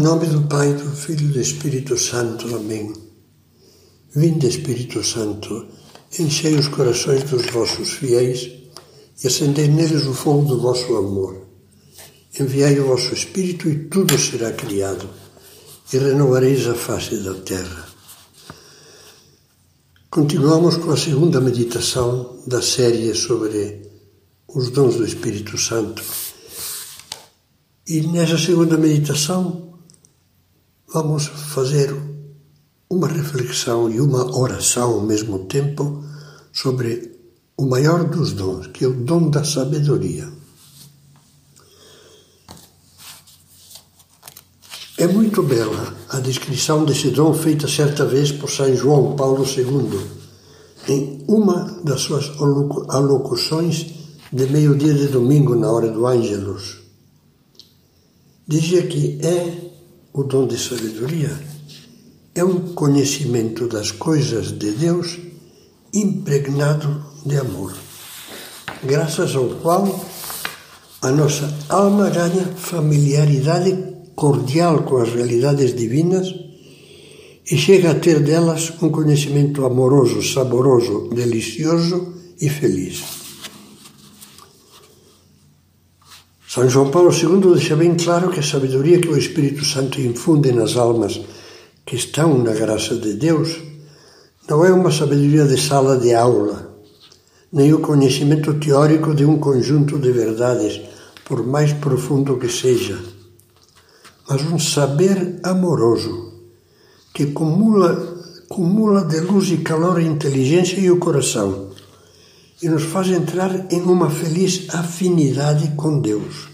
Em nome do Pai, do Filho e do Espírito Santo. Amém. Vinde, Espírito Santo, enchei os corações dos vossos fiéis e acendei neles o fogo do vosso amor. Enviai o vosso Espírito e tudo será criado, e renovareis a face da terra. Continuamos com a segunda meditação da série sobre os dons do Espírito Santo. E nessa segunda meditação vamos fazer uma reflexão e uma oração ao mesmo tempo sobre o maior dos dons, que é o dom da sabedoria. É muito bela a descrição desse dom feita certa vez por São João Paulo II, em uma das suas alocuções de meio-dia de domingo, na hora do Ângelus. Dizia que é o dom de sabedoria, é um conhecimento das coisas de Deus impregnado de amor, graças ao qual a nossa alma ganha familiaridade cordial com as realidades divinas e chega a ter delas um conhecimento amoroso, saboroso, delicioso e feliz. São João Paulo II deixa bem claro que a sabedoria que o Espírito Santo infunde nas almas que estão na graça de Deus não é uma sabedoria de sala de aula, nem o conhecimento teórico de um conjunto de verdades, por mais profundo que seja mas um saber amoroso que cumula, cumula de luz e calor a inteligência e o coração e nos faz entrar em uma feliz afinidade com Deus.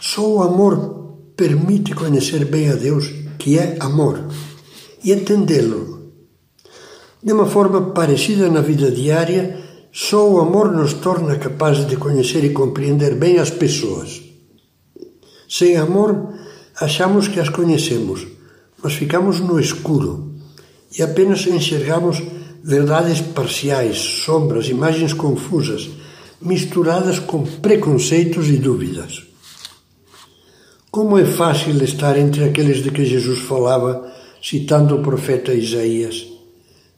Só o amor permite conhecer bem a Deus, que é amor, e entendê-lo. De uma forma parecida na vida diária, só o amor nos torna capazes de conhecer e compreender bem as pessoas. Sem amor, achamos que as conhecemos, mas ficamos no escuro e apenas enxergamos verdades parciais, sombras, imagens confusas, misturadas com preconceitos e dúvidas. Como é fácil estar entre aqueles de que Jesus falava, citando o profeta Isaías.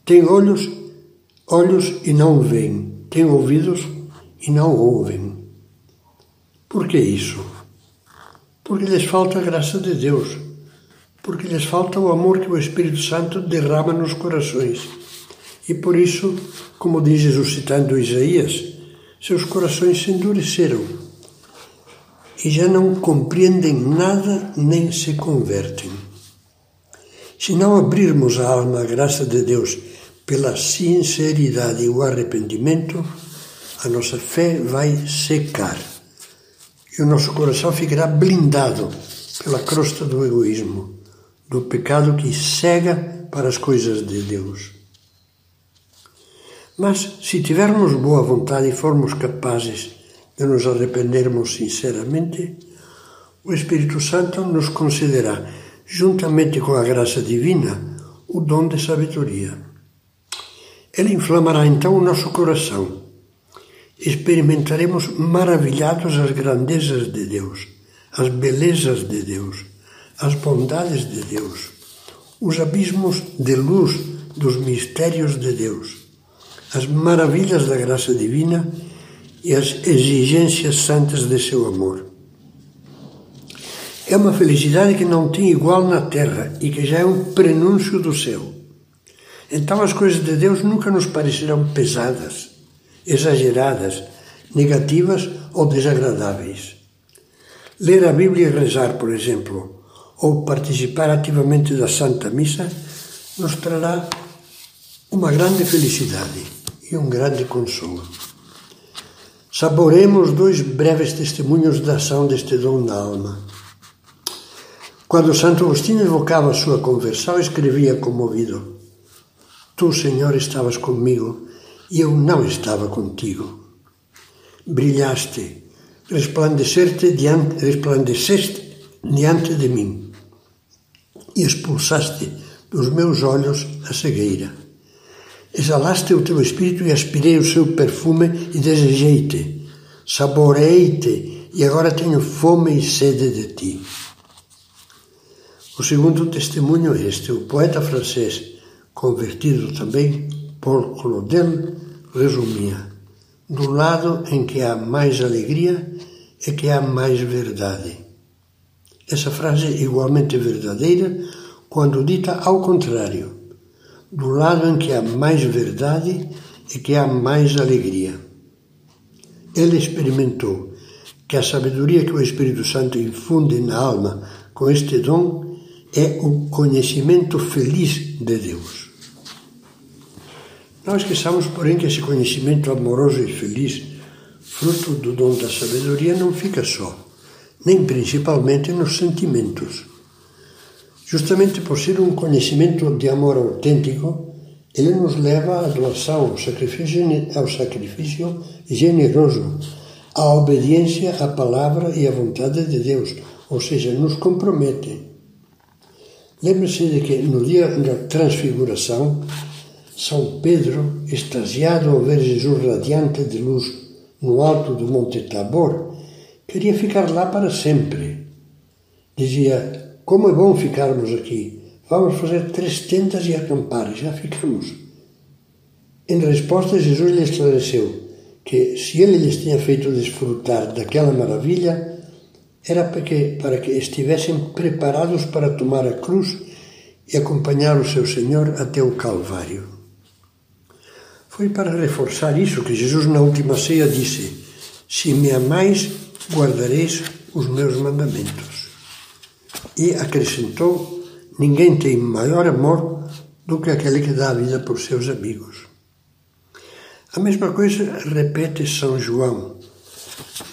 Tem olhos, olhos e não veem, tem ouvidos e não ouvem. Por que isso? porque lhes falta a graça de Deus, porque lhes falta o amor que o Espírito Santo derrama nos corações. E por isso, como diz Jesus citando Isaías, seus corações se endureceram e já não compreendem nada nem se convertem. Se não abrirmos a alma à graça de Deus pela sinceridade e o arrependimento, a nossa fé vai secar e o nosso coração ficará blindado pela crosta do egoísmo, do pecado que cega para as coisas de Deus. Mas se tivermos boa vontade e formos capazes de nos arrependermos sinceramente, o Espírito Santo nos concederá, juntamente com a graça divina, o dom de sabedoria. Ele inflamará então o nosso coração experimentaremos maravilhados as grandezas de Deus, as belezas de Deus, as bondades de Deus, os abismos de luz dos mistérios de Deus, as maravilhas da graça divina e as exigências santas de seu amor. É uma felicidade que não tem igual na terra e que já é um prenúncio do céu. Então as coisas de Deus nunca nos parecerão pesadas exageradas, negativas ou desagradáveis. Ler a Bíblia e rezar, por exemplo, ou participar ativamente da Santa Missa, nos trará uma grande felicidade e um grande consolo. Saboremos dois breves testemunhos da ação deste dom na alma. Quando Santo Agostinho evocava sua conversão, escrevia comovido: Tu, Senhor, estavas comigo e eu não estava contigo. Brilhaste, resplandeceste diante, diante de mim e expulsaste dos meus olhos a cegueira. Exalaste o teu espírito e aspirei o seu perfume e desejei-te. Saboreei-te e agora tenho fome e sede de ti. O segundo testemunho é este: o poeta francês, convertido também, Paul Claudel, resumia: do lado em que há mais alegria é que há mais verdade. Essa frase é igualmente verdadeira quando dita ao contrário. Do lado em que há mais verdade é que há mais alegria. Ele experimentou que a sabedoria que o Espírito Santo infunde na alma com este dom é o conhecimento feliz de Deus. Não esqueçamos, porém, que esse conhecimento amoroso e feliz, fruto do dom da sabedoria, não fica só, nem principalmente nos sentimentos. Justamente por ser um conhecimento de amor autêntico, ele nos leva à doação, ao sacrifício, ao sacrifício generoso, à obediência à palavra e à vontade de Deus, ou seja, nos compromete. Lembre-se de que no dia da transfiguração, são Pedro, extasiado ao ver Jesus radiante de luz no alto do Monte Tabor, queria ficar lá para sempre. Dizia: Como é bom ficarmos aqui. Vamos fazer três tendas e acampar, já ficamos. Em resposta, Jesus lhe esclareceu que, se ele lhes tinha feito desfrutar daquela maravilha, era para que, para que estivessem preparados para tomar a cruz e acompanhar o seu Senhor até o Calvário. Foi para reforçar isso que Jesus, na última ceia, disse: Se me amais, guardareis os meus mandamentos. E acrescentou: Ninguém tem maior amor do que aquele que dá a vida por seus amigos. A mesma coisa repete São João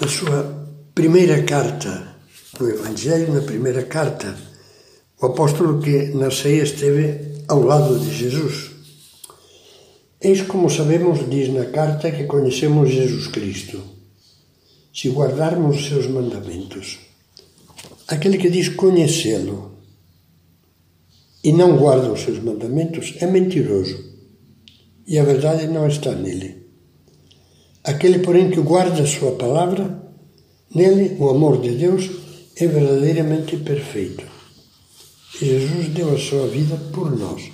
na sua primeira carta, no Evangelho, na primeira carta. O apóstolo que na ceia esteve ao lado de Jesus. Eis como sabemos, diz na carta, que conhecemos Jesus Cristo, se guardarmos os seus mandamentos. Aquele que diz conhecê-lo e não guarda os seus mandamentos é mentiroso e a verdade não está nele. Aquele, porém, que guarda a sua palavra, nele o amor de Deus é verdadeiramente perfeito. E Jesus deu a sua vida por nós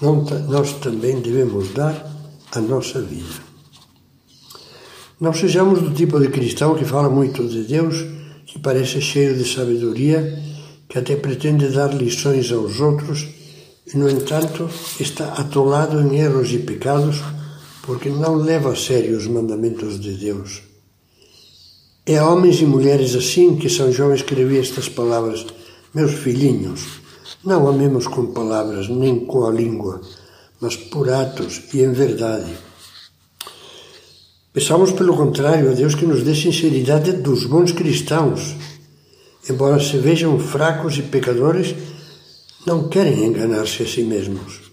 nós também devemos dar a nossa vida. Não sejamos do tipo de cristão que fala muito de Deus, que parece cheio de sabedoria, que até pretende dar lições aos outros e, no entanto, está atolado em erros e pecados porque não leva a sério os mandamentos de Deus. É a homens e mulheres assim que São João escrevia estas palavras: Meus filhinhos, não amemos com palavras nem com a língua, mas por atos e em verdade. Peçamos, pelo contrário, a Deus que nos dê sinceridade dos bons cristãos. Embora se vejam fracos e pecadores, não querem enganar-se a si mesmos.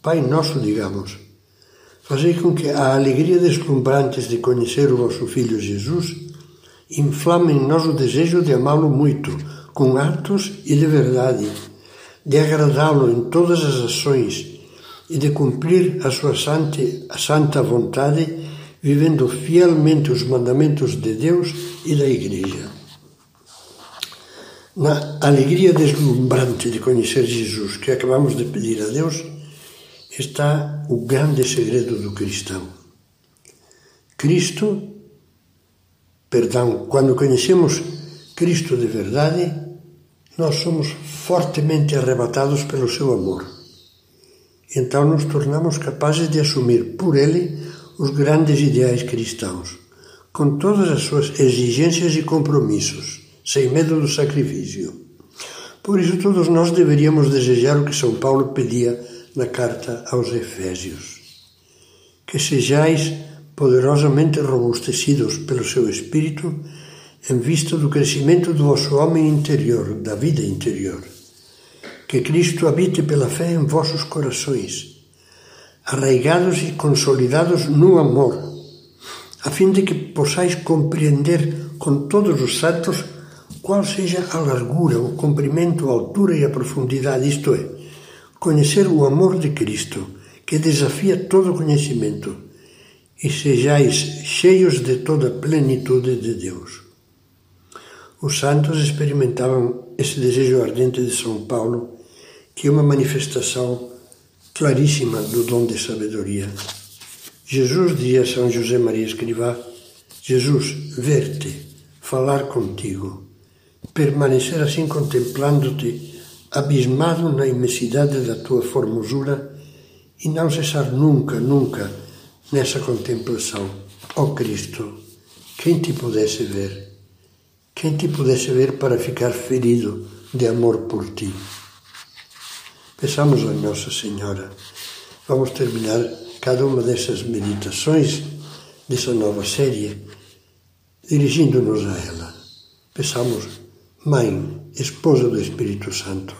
Pai nosso, digamos, fazei com que a alegria deslumbrante de conhecer o vosso Filho Jesus inflame em nós o desejo de amá-lo muito com atos e de verdade, de agradá-lo em todas as ações e de cumprir a sua santa, a santa vontade, vivendo fielmente os mandamentos de Deus e da Igreja. Na alegria deslumbrante de conhecer Jesus que acabamos de pedir a Deus, está o grande segredo do cristão. Cristo, perdão, quando conhecemos Cristo de verdade, nós somos fortemente arrebatados pelo seu amor. Então nos tornamos capazes de assumir por ele os grandes ideais cristãos, com todas as suas exigências e compromissos, sem medo do sacrifício. Por isso, todos nós deveríamos desejar o que São Paulo pedia na carta aos Efésios: que sejais poderosamente robustecidos pelo seu Espírito em vista do crescimento do vosso homem interior, da vida interior. Que Cristo habite pela fé em vossos corações, arraigados e consolidados no amor, a fim de que possais compreender com todos os santos qual seja a largura, o comprimento, a altura e a profundidade, isto é, conhecer o amor de Cristo, que desafia todo conhecimento, e sejais cheios de toda a plenitude de Deus. Os santos experimentavam esse desejo ardente de São Paulo, que é uma manifestação claríssima do dom de sabedoria. Jesus dizia a São José Maria Escrivá: Jesus, ver-te, falar contigo, permanecer assim contemplando-te, abismado na imensidade da tua formosura e não cessar nunca, nunca nessa contemplação. Ó oh Cristo, quem te pudesse ver? Quem te pudesse ver para ficar ferido de amor por ti? Peçamos a Nossa Senhora. Vamos terminar cada uma dessas meditações dessa nova série dirigindo-nos a ela. Peçamos, Mãe, Esposa do Espírito Santo,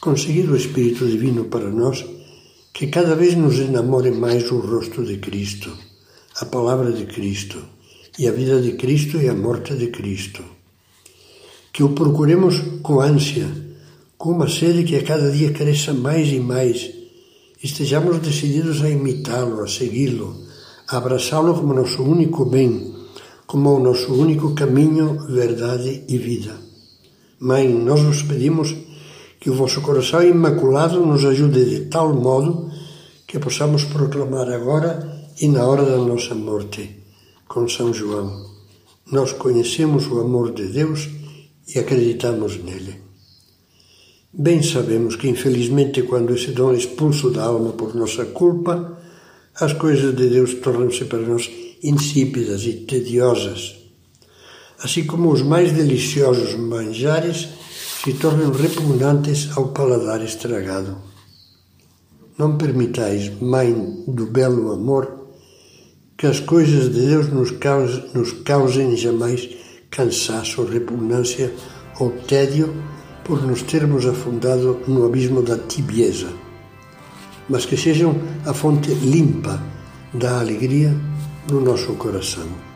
conseguido o Espírito Divino para nós, que cada vez nos enamore mais o rosto de Cristo, a palavra de Cristo e a vida de Cristo e a morte de Cristo. Que o procuremos com ânsia, com uma sede que a cada dia cresça mais e mais, estejamos decididos a imitá-lo, a segui-lo, a abraçá-lo como nosso único bem, como o nosso único caminho, verdade e vida. Mãe, nós vos pedimos que o vosso coração imaculado nos ajude de tal modo que possamos proclamar agora e na hora da nossa morte com São João. Nós conhecemos o amor de Deus e acreditamos nele. Bem sabemos que, infelizmente, quando esse dom é expulso da alma por nossa culpa, as coisas de Deus tornam-se para nós insípidas e tediosas, assim como os mais deliciosos manjares se tornam repugnantes ao paladar estragado. Não permitais, Mãe do belo amor, que as coisas de Deus nos causem, nos causem jamais cansaço, repugnância ou tédio por nos termos afundado no abismo da tibieza, mas que sejam a fonte limpa da alegria no nosso coração.